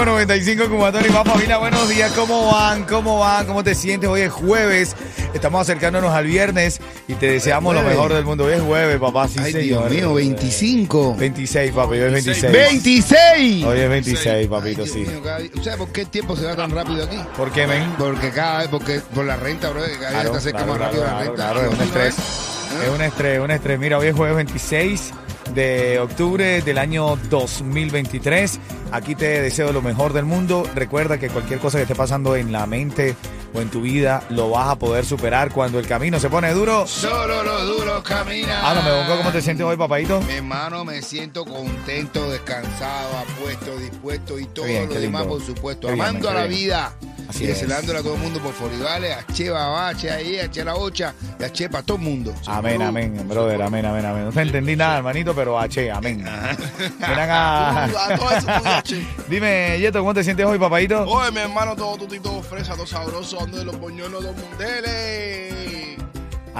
Agua. Dale, ritmo 95, Cubatón y más familia, buenos días, ¿cómo van? ¿Cómo van? ¿Cómo te sientes? Hoy es jueves, estamos acercándonos al viernes y te deseamos lo mejor del mundo. Hoy es jueves, papá, sí Ay, señor. Dios mío, 25. 26, papi, hoy es 26. 26. Hoy es 26, papito, Ay, sí. Dios mío, cada día- ¿Sabes por qué el tiempo se va tan rápido aquí? ¿Por qué, men? Porque cada vez, porque por la renta, bro, cada día Claro, está claro, más claro, rápido la renta. claro, es un estrés. ¿Eh? Es un estrés, un estrés. Mira, hoy es jueves 26 de octubre del año 2023. Aquí te deseo lo mejor del mundo. Recuerda que cualquier cosa que esté pasando en la mente o en tu vida lo vas a poder superar cuando el camino se pone duro. Solo los duros caminan. Háblame, Bongo, ¿cómo te sientes hoy, papadito? Mi hermano, me siento contento, descansado, apuesto, dispuesto y todo bien, lo demás, por supuesto. Qué bien, Amando qué a la bien. vida. Así y es. deseándole a todo el mundo por Foribales, a Che Babá, a Che ahí, a Che la Ocha, y a Che para todo el mundo. Amén, amén, brother, amén, amén, amén. No te entendí nada, hermanito, pero H, amén. Ven acá. A todo eso tuyo, che. Dime, Yeto, ¿cómo te sientes hoy, papadito? Oye, mi hermano, todo tutito, fresa, todo sabroso, ando de los boñuelos, dos mundeles.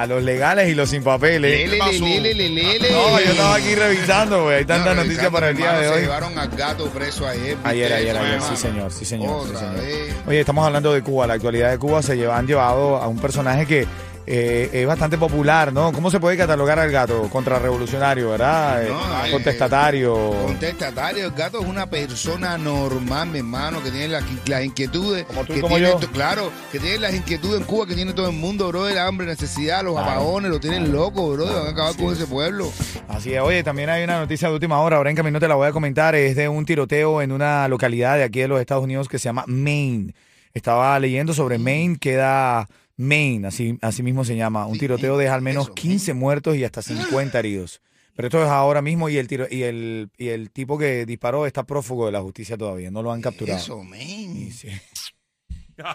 A los legales y los sin papeles. Lele, pasó? lele, lele, lele. No, yo estaba aquí revisando, güey. Hay tantas No, noticias para el día de Se hoy. llevaron al gato preso ayer. ¿viste Ayer, ayer, ayer, sí señor, sí señor, sí señor. vez. Oye, estamos hablando de Cuba, la actualidad de Cuba se lleva, han llevado a un personaje que eh, es bastante popular, ¿no? ¿Cómo se puede catalogar al gato? Contrarrevolucionario, ¿verdad? Eh, No, ay, Contestatario. Contestatario, el gato es una persona normal, mi hermano, que tiene las, las inquietudes. Como tú que como tiene yo. Claro, que tiene las inquietudes en Cuba que tiene todo el mundo, bro, el hambre, necesidad, los Claro. apagones, lo tienen loco, bro, van a acabar con ese pueblo. Así es, oye, también hay una noticia de última hora, ahora en camino te la voy a comentar, es de un tiroteo en una localidad de aquí de los Estados Unidos que se llama Maine. Estaba leyendo sobre Maine, queda Maine, así, así mismo se llama. Un Sí, tiroteo deja al menos eso, 15 muertos y hasta 50 heridos. Pero esto es ahora mismo y el tiro, y el y el tipo que disparó está prófugo de la justicia todavía, no lo han capturado. Eso, man. Sí, sí.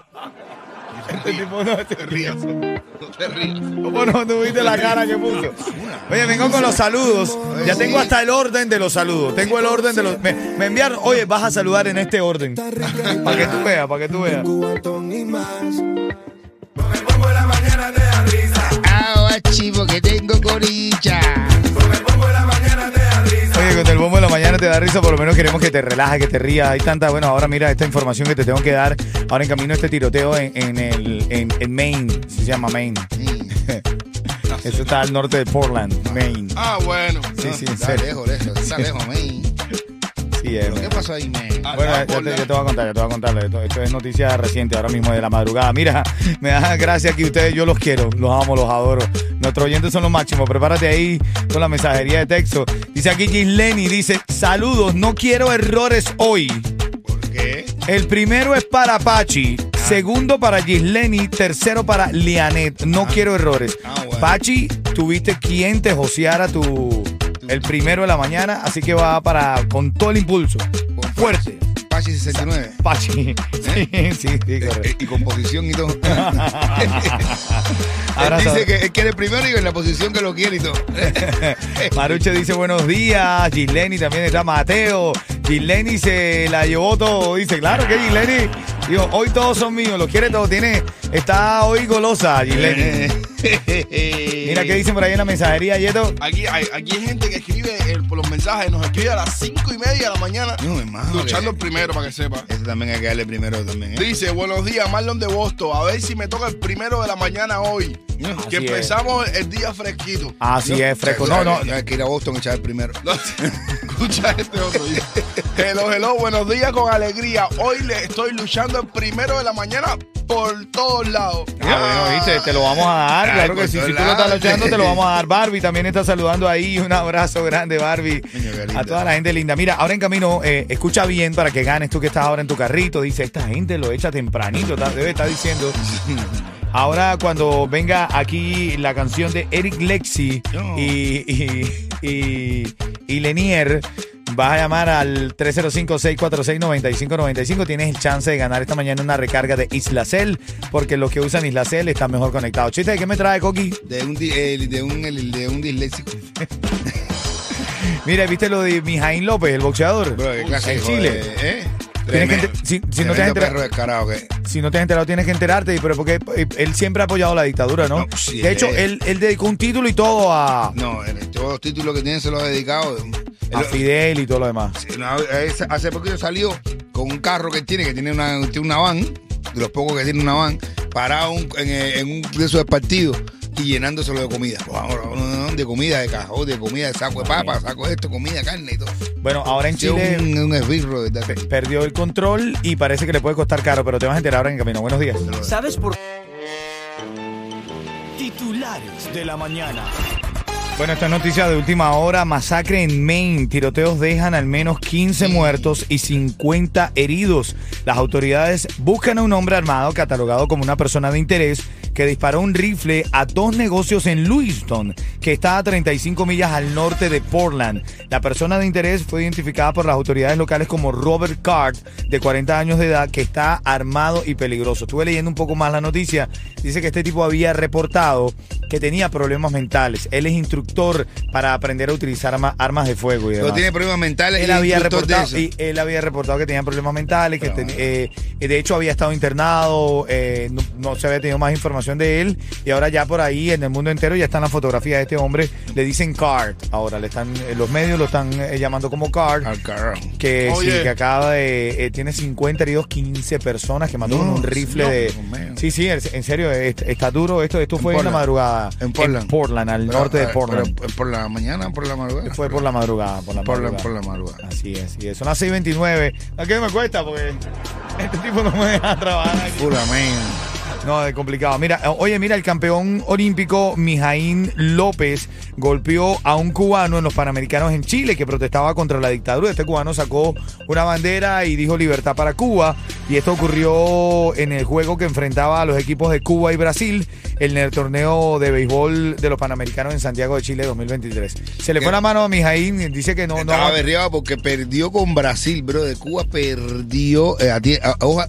Este tipo No te rías, no te rías. ¿Cómo no tuviste la cara que puso? Oye, vengo con los saludos. Ya tengo hasta el orden de los saludos. Tengo el orden de los. Me, me enviaron. Oye, vas a saludar en este orden. Para que tú veas, para que tú veas. Ah, chivo, que tengo coricha. Oye, con el bombo de la mañana te da risa, por lo menos queremos que te relajes, que te rías. Hay tanta, bueno, ahora mira esta información que te tengo que dar. Ahora en camino a este tiroteo en, en el, en, en Maine. Se llama Maine. Sí. Eso está al norte de Portland, Maine. Ah, bueno. Sí, sí, en Está serio. lejos, lejos, está lejos, man. ¿Qué pasó ahí? Ah, Bueno, ah, ya te, voy a contar, ya te voy a contar. Esto, esto es noticia reciente, ahora mismo de la madrugada. Mira, me da gracia que ustedes, yo los quiero, los amo, los adoro. Nuestros oyentes son los máximos. Prepárate ahí con la mensajería de texto. Dice aquí Gisleni, dice, saludos, no quiero errores hoy. ¿Por qué? El primero es para Pachi, segundo para Gisleni, tercero para Lianet. No quiero errores. Ah, bueno. Pachi, tuviste quien te joseara tu el primero de la mañana, así que va para con todo el impulso. Con Fuerte. Pachi 69. Pachi. Sí, sí, sí, Eh, correcto. y composición y todo. Él dice que él quiere primero y en la posición que lo quiere y todo. Maruche dice buenos días. Gisleni también está Mateo. Gisleni se la llevó todo. Dice, claro que Gisleni. Digo, hoy todos son míos. Lo quiere todo. Tiene, está hoy golosa, Gisleni. Mira qué dicen por ahí en la mensajería, Yeto. Aquí hay, aquí hay gente que escribe el- por los mensajes, nos escribe a las cinco y media de la mañana, No, hermano. luchando el primero para que sepa. Este también hay que darle primero también. ¿eh? Dice, buenos días, Marlon de Boston. A ver si me toca el primero de la mañana hoy. No, que así es. empezamos el día fresquito. Así es, fresco. No, no. Hay que ir a Boston a echar el primero. No, escucha este otro. dice, Hello, hello, buenos días con alegría. Hoy le estoy luchando el primero de la mañana por todos lados. Ah, bueno, viste, te lo vamos a dar. Claro que sí. Si tú lo estás luchando, te lo vamos a dar. Barbie también está saludando ahí. Un abrazo grande, Barbie. A toda la gente linda. Mira, ahora en camino, eh, escucha bien para que ganes tú que estás ahora en tu carrito. Dice, esta gente lo echa tempranito. Debe estar diciendo. Ahora cuando venga aquí la canción de Eric Lexi y, y, y, y Lenier, vas a llamar al 305-646-9595. Tienes el chance de ganar esta mañana una recarga de Islacel, porque los que usan Islacel están mejor conectados. Chiste, ¿de qué me trae, Coqui? De un, di- el- de un, el- de un disléxico. Mira, ¿viste lo de Mijaín López, el boxeador? Bro, qué clase en de Chile. joder, ¿eh? Que si- si no te has enterado-. Si no te has enterado, tienes que enterarte, pero porque eh, él siempre ha apoyado la dictadura, ¿no? No, sí, de hecho, él- él, él dedicó un título y todo a, No, todos los títulos que tiene se los ha dedicado. a Fidel y todo lo demás. Sí, no, es- hace poquito salió con un carro que él tiene, que tiene una, tiene una van, de los pocos que tiene una van, parado un- en, en un de esos partidos y llenándoselo de comida. Vamos, De comida, de cajón, de comida, de saco de papa, saco de esto, comida, carne y todo. Bueno, ahora en Chile un, un esbirro, de verdad. pe- perdió el control y parece que le puede costar caro, pero te vas a enterar ahora en camino. Buenos días. ¿Sabes por Titulares de la mañana. Bueno, esta es noticia de última hora. Masacre en Maine. Tiroteos dejan al menos 15 muertos y 50 heridos. Las autoridades buscan a un hombre armado catalogado como una persona de interés que disparó un rifle a dos negocios en Lewiston, que está a 35 millas al norte de Portland. La persona de interés fue identificada por las autoridades locales como Robert Card, de 40 años de edad, que está armado y peligroso. Estuve leyendo un poco más la noticia. Dice que este tipo había reportado que tenía problemas mentales. Él es instructor para aprender a utilizar arma- armas de fuego y tiene problemas mentales Él había reportado y él había reportado que tenía problemas mentales, que ten- eh, de hecho había estado internado, eh, no, no se había tenido más información de él y ahora ya por ahí en el mundo entero ya están las fotografías de este hombre, le dicen Card. Ahora le están eh, los medios lo están eh, llamando como Card. Al carajo. Que sí, Oye. que acaba de. eh, tiene 50 heridos, 15 personas que mató No, con un rifle no, de. Mío. Sí, sí, en serio, es- está duro. Esto, esto En fue en la madrugada. En Portland. Portland, al Pero, norte de eh, Portland. pero, ¿Por la mañana por la madrugada? fue por la madrugada. Por la Por la, madrugada. por la madrugada. Así es, así es. Son las 6.29. ¿A qué me cuesta? Porque este tipo no me deja trabajar aquí. Pura man. No, es complicado. Mira, eh, oye, mira, el campeón olímpico Mijaín López golpeó a un cubano en los Panamericanos en Chile que protestaba contra la dictadura. Este cubano sacó una bandera y dijo libertad para Cuba. Y esto ocurrió en el juego que enfrentaba a los equipos de Cuba y Brasil en el torneo de béisbol de los Panamericanos en Santiago de Chile 2023. Se le fue la mano a Mijaín, dice que no, no Estaba berreado porque perdió con Brasil, bro. De Cuba perdió. eh,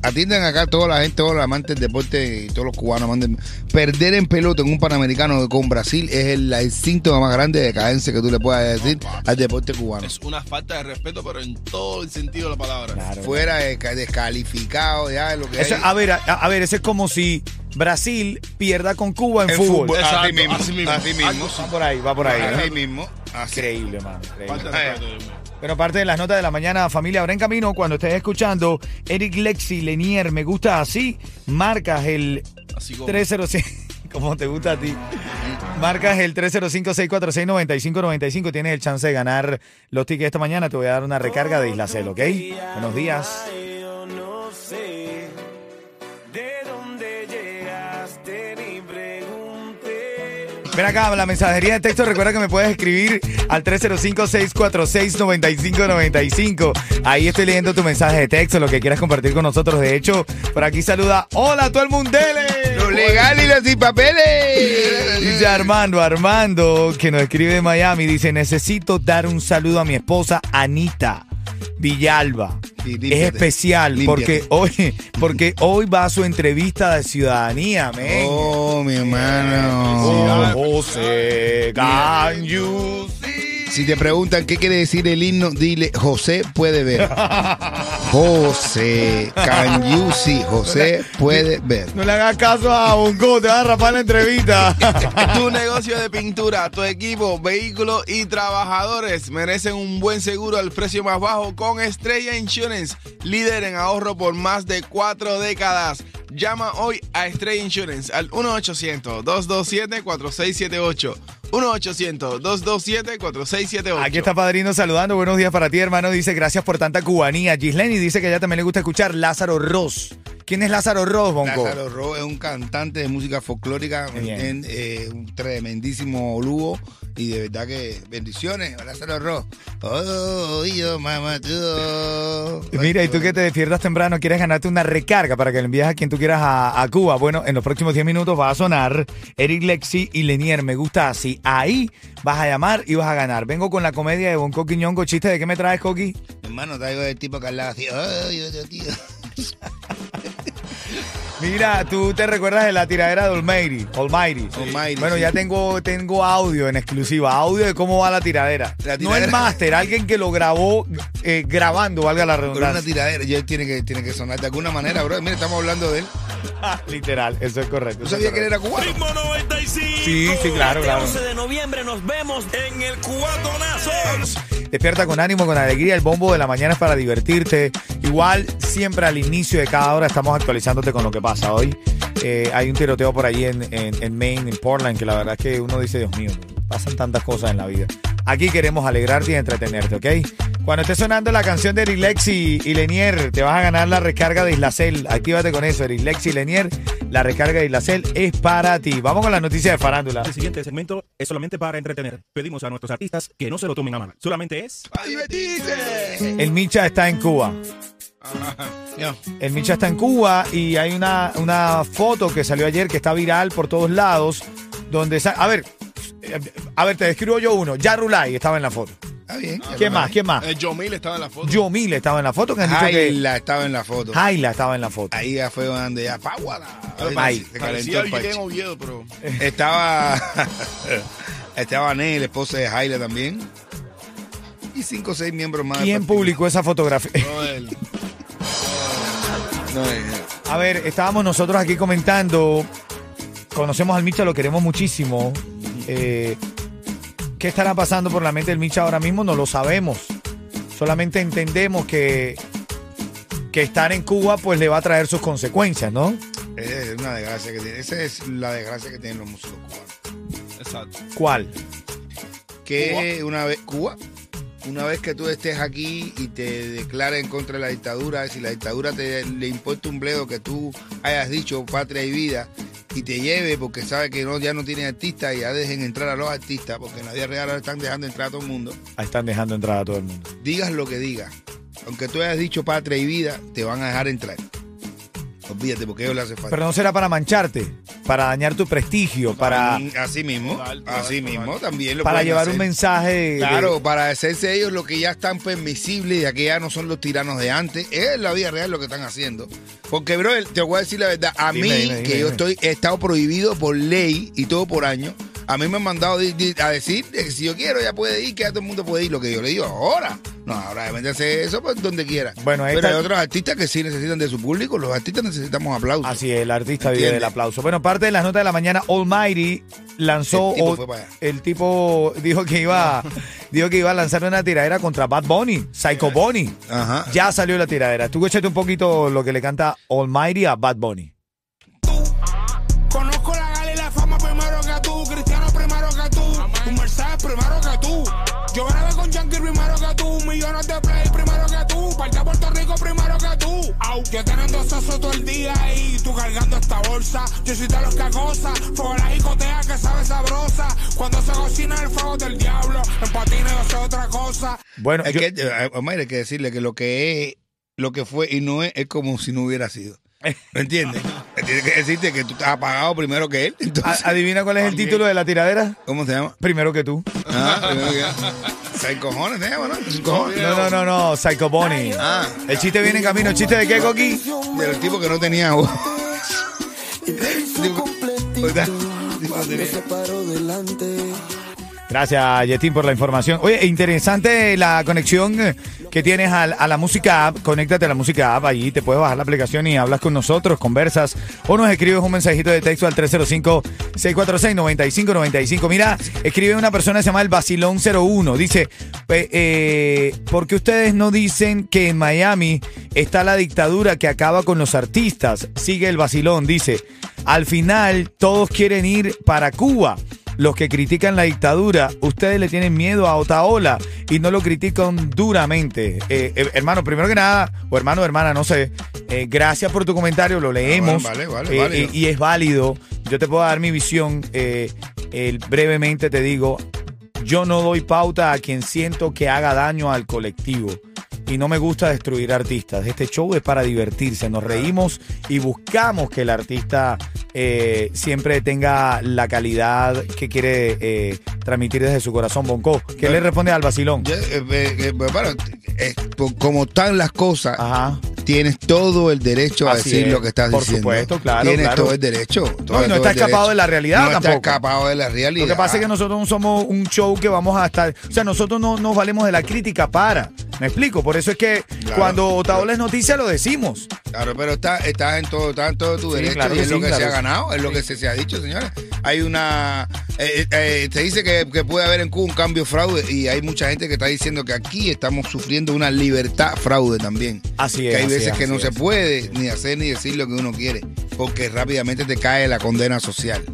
atiendan acá toda la gente, todos los amantes del deporte y todos los cubanos. manden- Perder en pelota en un panamericano con Brasil es el, el síntoma más grande de decadencia que tú le puedas decir al deporte cubano. Es una falta de respeto, pero en todo el sentido de la palabra. Claro. Fuera de- descalificado, ya lo que Eso- hay. a ver, a, a ver, eso es como si Brasil pierda con Cuba en, En fútbol. fútbol. Exacto, así mismo, así mismo. así mismo. Va por ahí, va por ahí. ¿no? Así mismo. Así. Increíble, man. increíble. Falta de respeto, Dios mío. Bueno, parte de las notas de la mañana, familia, ahora en camino, cuando estés escuchando Eric Lexi Lenier, me gusta así, marcas el Así como. 305, como te gusta a ti, marcas el 305-646-9595, tienes el chance de ganar los tickets esta mañana, te voy a dar una recarga de Isla Cel, ¿ok? Buenos días. Yo no sé Ven acá, la mensajería de texto, recuerda que me puedes escribir al 305-646-9595. Ahí estoy leyendo tu mensaje de texto, lo que quieras compartir con nosotros. De hecho, por aquí saluda, hola todo el mundele. Lo legal y los sin papeles. Dice Armando, Armando, que nos escribe de Miami, dice, necesito dar un saludo a mi esposa Anita Villalba. Sí, es límpiate, especial porque hoy, porque hoy va a su entrevista de ciudadanía, men. Oh, mi hermano. Oh, José, can you see? Si te preguntan qué quiere decir el himno, dile José puede ver. José, can you see? José puede ver. No le hagas caso a Bonco, te vas a rapar la entrevista. Tu negocio de pintura, tu equipo, vehículos y trabajadores merecen un buen seguro al precio más bajo con Estrella Insurance, líder en ahorro por más de cuatro décadas. Llama hoy a Estrella Insurance al 1-800-227-4678. 1-800-227-4678. Aquí está Padrino saludando. Buenos días para ti, hermano. Dice gracias por tanta cubanía. Gisleni dice que a ella también le gusta escuchar Lázaro Ross. ¿Quién es Lázaro Ross, Bonco? Lázaro Ro es un cantante de música folclórica, en, eh, un tremendísimo lugo y de verdad que bendiciones, Lázaro Ro. Oh, yo, mamá, tú. Mira, y tú que te despiertas temprano, quieres ganarte una recarga para que le envíes a quien tú quieras a, a Cuba. Bueno, en los próximos 10 minutos va a sonar Eric Lexi y Lenier. Me gusta así. Ahí vas a llamar y vas a ganar. Vengo con la comedia de Bonco Quiñongo. ¿Chiste de qué me traes, Coqui? Hermano, traigo el tipo que hablaba así. Oh, yo, yo, tío. Mira, tú te recuerdas de la tiradera de Almighty. Almighty. Almighty, Bueno, sí. ya tengo, tengo audio en exclusiva, audio de cómo va la tiradera. La No el tiradera. máster, alguien que lo grabó eh, grabando, valga la Pero una redundancia. tiradera, ya tiene que, tiene que sonar de alguna manera, bro. Mira, estamos hablando de él. Literal, eso es correcto. ¿Tú sabías que él era cubano? Ritmo 95. Sí, sí, claro, claro. 11 de noviembre nos vemos en el Cubatonazo. Despierta con ánimo, con alegría. El bombo de la mañana es para divertirte. Igual, siempre al inicio de cada hora estamos actualizándote con lo que pasa. Hoy eh, hay un tiroteo por ahí en, en- en Maine, en Portland, que la verdad es que uno dice, Dios mío, pasan tantas cosas en la vida. Aquí queremos alegrarte y entretenerte, ¿ok? Cuando esté sonando la canción de Erilex y, y Lenier, te vas a ganar la recarga de Islacel. Actívate con eso, Erilex y Lenier. La recarga de Islacel es para ti. Vamos con la noticia de farándula. El siguiente segmento es solamente para entretener. Pedimos a nuestros artistas que no se lo tomen a mal. Solamente es ¡A divertirse! El Micha está en Cuba. Ya. El Micha está en Cuba y hay una, una foto que salió ayer que está viral por todos lados. Donde a ver, eh, a ver, te describo yo uno. Ya Rulay estaba en la foto. Está bien. ¿Quién más? ¿Quién más? Eh, Jomil estaba en la foto. Yo Mil estaba en la foto que han dicho que Jaila estaba en la foto. Jaila estaba en la foto. Ahí ya fue donde ya Páguada. Ahí. Se calentó el. Oviedo, pero... Estaba. estaba Ney, el esposo de Jaila también. Y cinco o seis miembros más. ¿Quién publicó esa fotografía? No, él. No, eh, A ver, estábamos nosotros aquí comentando. Conocemos al Micha, lo queremos muchísimo. Eh, ¿Qué estará pasando por la mente del Micha ahora mismo? No lo sabemos. Solamente entendemos que, que estar en Cuba pues le va a traer sus consecuencias, ¿no? es una desgracia que tiene. Esa es la desgracia que tienen los músicos cubanos. Exacto. ¿Cuál? Que una vez. Cuba. Una vez que tú estés aquí y te declares en contra de la dictadura, si la dictadura te le importa un bledo que tú hayas dicho patria y vida y te lleve porque sabe que no, ya no tiene artistas y ya dejen entrar a los artistas porque en la vida real ahora están dejando entrar a todo el mundo. Ahí están dejando entrar a todo el mundo. digas lo que digas, aunque tú hayas dicho patria y vida, te van a dejar entrar. Olvídate, porque a ellos le hace falta. Pero no será para mancharte, para dañar tu prestigio, para, Así mismo, así mismo también lo para pueden llevar hacer. un mensaje de- Claro, para hacerse ellos lo que ya están permisibles y ya que ya no son los tiranos de antes. Es la vida real lo que están haciendo. Porque, bro, te voy a decir la verdad. A Dime, mí, dime, que dime, yo dime. estoy he estado prohibido por ley y todo por año, a mí me han mandado a decir que si yo quiero ya puede ir, que ya todo el mundo puede ir. Lo que yo le digo ahora. No, ahora deben hacer eso pues, donde quiera. Bueno, ahí Pero está- hay otros artistas que sí necesitan de su público. Los artistas necesitamos aplausos. Así es, el artista vive ¿Entiendes? del aplauso. Bueno, parte de las notas de la mañana, Almighty lanzó. El tipo o- fue para allá. el tipo dijo que iba, dijo que iba a lanzar una tiradera contra Bad Bunny, Psycho Bunny. Ajá. Ya salió la tiradera. Tú escúchate un poquito lo que le canta Almighty a Bad Bunny. Millones de play primero que tú, parte a Puerto Rico primero que tú. Au, yo teniendo sexo todo el día y tú cargando esta bolsa. Yo soy de los que acosa, fuego la jicotea que sabe sabrosa. Cuando se cocina el fuego del diablo, en patines yo sé otra cosa. Bueno, Es yo- que, eh, Omar, hay que decirle que lo que es, lo que fue y no es, es como si no hubiera sido. ¿Me entiendes? Tiene que decirte que tú estás apagado primero que él. Entonces, adivina cuál es el título de la tiradera. ¿Cómo se llama? Primero que tú. Ah, primero que- Se llama, ¿no? No, no, no, no, Psycho Bunny. Ah, El chiste viene en camino. ¿El chiste de qué, Coqui? de los tipos que no. Tipo-. Tipo, tenía- Gracias, Yetín, por la información. Oye, interesante la conexión que tienes a, a la música app, conéctate a la música app, allí te puedes bajar la aplicación y hablas con nosotros, conversas o nos escribes un mensajito de texto al 305-646-9595. Mira, escribe una persona que se llama el Basilón 01. Dice, eh, ¿por qué ustedes no dicen que en Miami está la dictadura que acaba con los artistas? Sigue el Basilón, dice, al final todos quieren ir para Cuba. Los que critican la dictadura, ustedes le tienen miedo a Otaola y no lo critican duramente. Eh, eh, hermano, primero que nada, o hermano hermana, no sé, eh, gracias por tu comentario, lo leemos. vale, vale, y, es válido. Yo te puedo dar mi visión. eh, brevemente te digo, yo no doy pauta a quien siento que haga daño al colectivo. Y no me gusta destruir artistas. Este show es para divertirse. Nos reímos y buscamos que el artista eh, siempre tenga la calidad que quiere eh, transmitir desde su corazón. Bonco, ¿qué le responde al vacilón? Eh, eh, eh, bueno, eh, como están las cosas, Ajá. tienes todo el derecho a Así decir es. lo que estás Por diciendo. supuesto, claro, Tienes claro. todo el derecho. todo- No, y no está escapado de la realidad No está tampoco. escapado de la realidad. Lo que pasa es que nosotros no somos un show que vamos a estar. O sea, nosotros no nos valemos de la crítica para. ¿Me explico? Por eso es que Claro. cuando Otaola es noticia lo decimos. Claro, pero está, estás en todo, está en todo tu Sí, derecho claro y que es lo que claro se ha ganado, es lo que se, se ha dicho, señores. Hay una. eh, eh, se dice que, que puede haber en Cuba un cambio fraude y hay mucha gente que está diciendo que aquí estamos sufriendo una libertad fraude también. Así es. que hay veces es, que no se puede ni hacer ni decir lo que uno quiere, porque rápidamente te cae la condena social.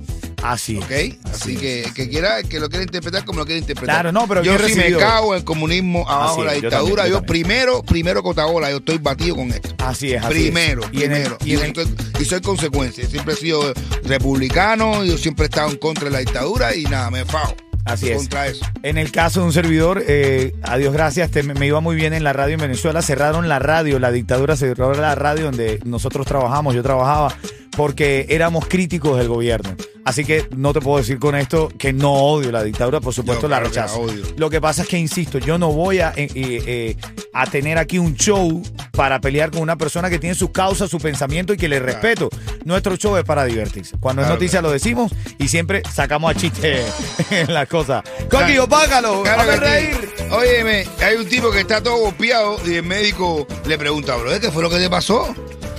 Así. ¿Ok? Así, que el que quiera, que lo quiera interpretar como lo quiera interpretar. Claro, no, pero yo si recibido. me cago en el comunismo abajo de la es, yo dictadura, también, yo yo, primero, primero Cotabola, yo estoy batido con esto. Así es. así Primero, es. Y el- primero. y el- soy, y soy consecuencia. Siempre he sido republicano, yo siempre he estado en contra de la dictadura y nada, me fajo. Así es. Contra eso. En el caso de un servidor, eh, a Dios gracias, te- me iba muy bien en la radio en Venezuela. Cerraron la radio, la dictadura cerró la radio donde nosotros trabajamos, yo trabajaba, porque éramos críticos del gobierno. Así que no te puedo decir con esto que no odio la dictadura, por supuesto Yo, la rechazo. Lo que pasa es que, insisto, yo no voy a, eh, eh, eh, a tener aquí un show para pelear con una persona que tiene sus causas, su pensamiento y que le respeto. Nuestro show es para divertirse. Cuando Claro, es noticia lo decimos y siempre sacamos a chiste en las cosas. Coqui, opágalo, sí. reír. Óyeme, hay un tipo que está todo golpeado y el médico le pregunta, bro, ¿qué fue lo que te pasó?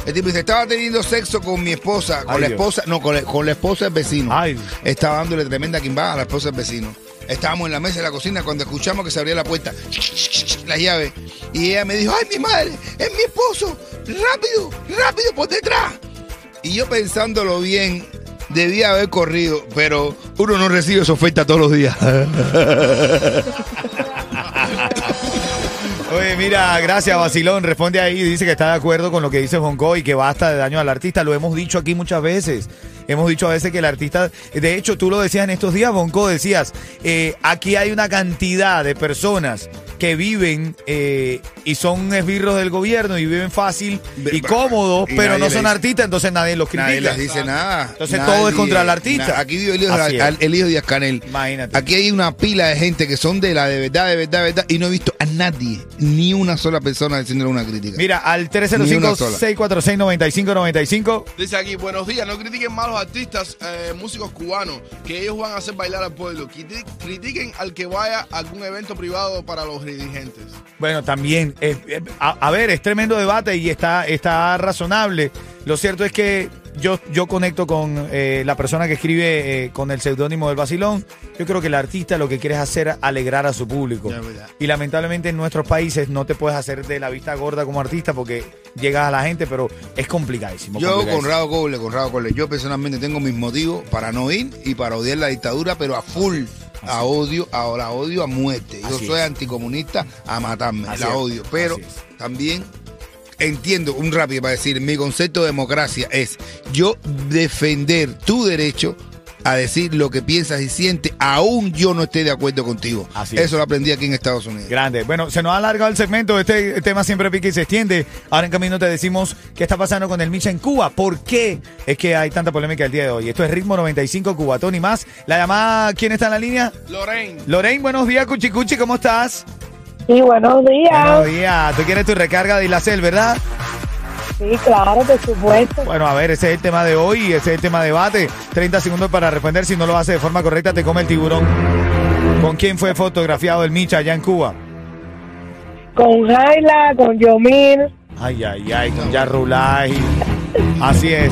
El tipo dice, estaba teniendo sexo con mi esposa, con Ay, la Dios. esposa, no, con la, con la esposa del vecino. Ay. Estaba dándole tremenda quimbada a la esposa del vecino. Estábamos en la mesa de la cocina cuando escuchamos que se abría la puerta, la llave. Y ella me dijo, ay, mi madre, es mi esposo, rápido, rápido, por detrás. Y yo pensándolo bien, debía haber corrido, pero uno no recibe esa oferta todos los días. Oye, mira, gracias, Basilón. Responde ahí dice que está de acuerdo con lo que dice Bonco y que basta de daño al artista. Lo hemos dicho aquí muchas veces. Hemos dicho a veces que el artista, de hecho, tú lo decías en estos días, Bonco, decías, eh, aquí hay una cantidad de personas que viven eh, y son esbirros del gobierno y viven fácil y cómodos, y pero no son artistas, entonces nadie los critica. Nadie les dice nada. Entonces Nadie- todo es contra el artista. na- Aquí vive el hijo, de Canel. Imagínate. Aquí hay una pila de gente que son de la de verdad, de verdad, de verdad. Y no he visto a nadie, ni una sola persona diciéndole una crítica. Mira, al Ni una sola. 305-646-9595. Dice aquí, buenos días, no critiquen a los artistas, eh, músicos cubanos, que ellos van a hacer bailar al pueblo. Criti- Critiquen al que vaya a algún evento privado para los dirigentes. Bueno, también, eh, eh, a, a ver, es tremendo debate y está, está razonable. Lo cierto es que yo, yo conecto con eh, la persona que escribe eh, con el seudónimo del Basilón. Yo creo que el artista lo que quiere es hacer alegrar a su público. Ya. Y lamentablemente en nuestros países no te puedes hacer de la vista gorda como artista porque llegas a la gente, pero es complicadísimo. Yo con complicadísimo. Rado Coble, con Rado Coble, yo personalmente tengo mis motivos para no ir y para odiar la dictadura, pero a full. A odio, ahora odio a muerte. Yo Así soy es. anticomunista a matarme, Así la es, odio. Pero también entiendo, un rápido para decir, mi concepto de democracia es yo defender tu derecho a decir lo que piensas y sientes, aún yo no esté de acuerdo contigo. Así es. Eso lo aprendí aquí en Estados Unidos. Grande. Bueno, se nos ha alargado el segmento. Este tema siempre pica y se extiende. Ahora en camino te decimos qué está pasando con el Micha en Cuba. ¿Por qué es que hay tanta polémica el día de hoy? Esto es Ritmo 95 Cubatón y más. La llamada, ¿quién está en la línea? Lorraine, Lorraine, buenos días, Cuchicuchi, ¿cómo estás? Sí, buenos días. Buenos días. Tú quieres tu recarga de Ilacel, ¿verdad? Sí, claro, por supuesto. Bueno, a ver, ese es el tema de hoy, ese es el tema de debate. 30 segundos para responder. Si no lo hace de forma correcta, te come el tiburón. ¿Con quién fue fotografiado el Micha allá en Cuba? con Jaila, con Yomir. Ay, ay, ay, con Yarrulay. Así es.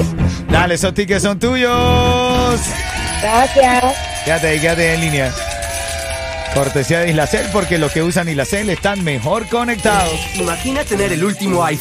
Dale, esos tickets son tuyos. Gracias. Quédate ahí, quédate en línea. Cortesía de Islacel, porque los que usan Islacel están mejor conectados. Imagina tener el último iPhone.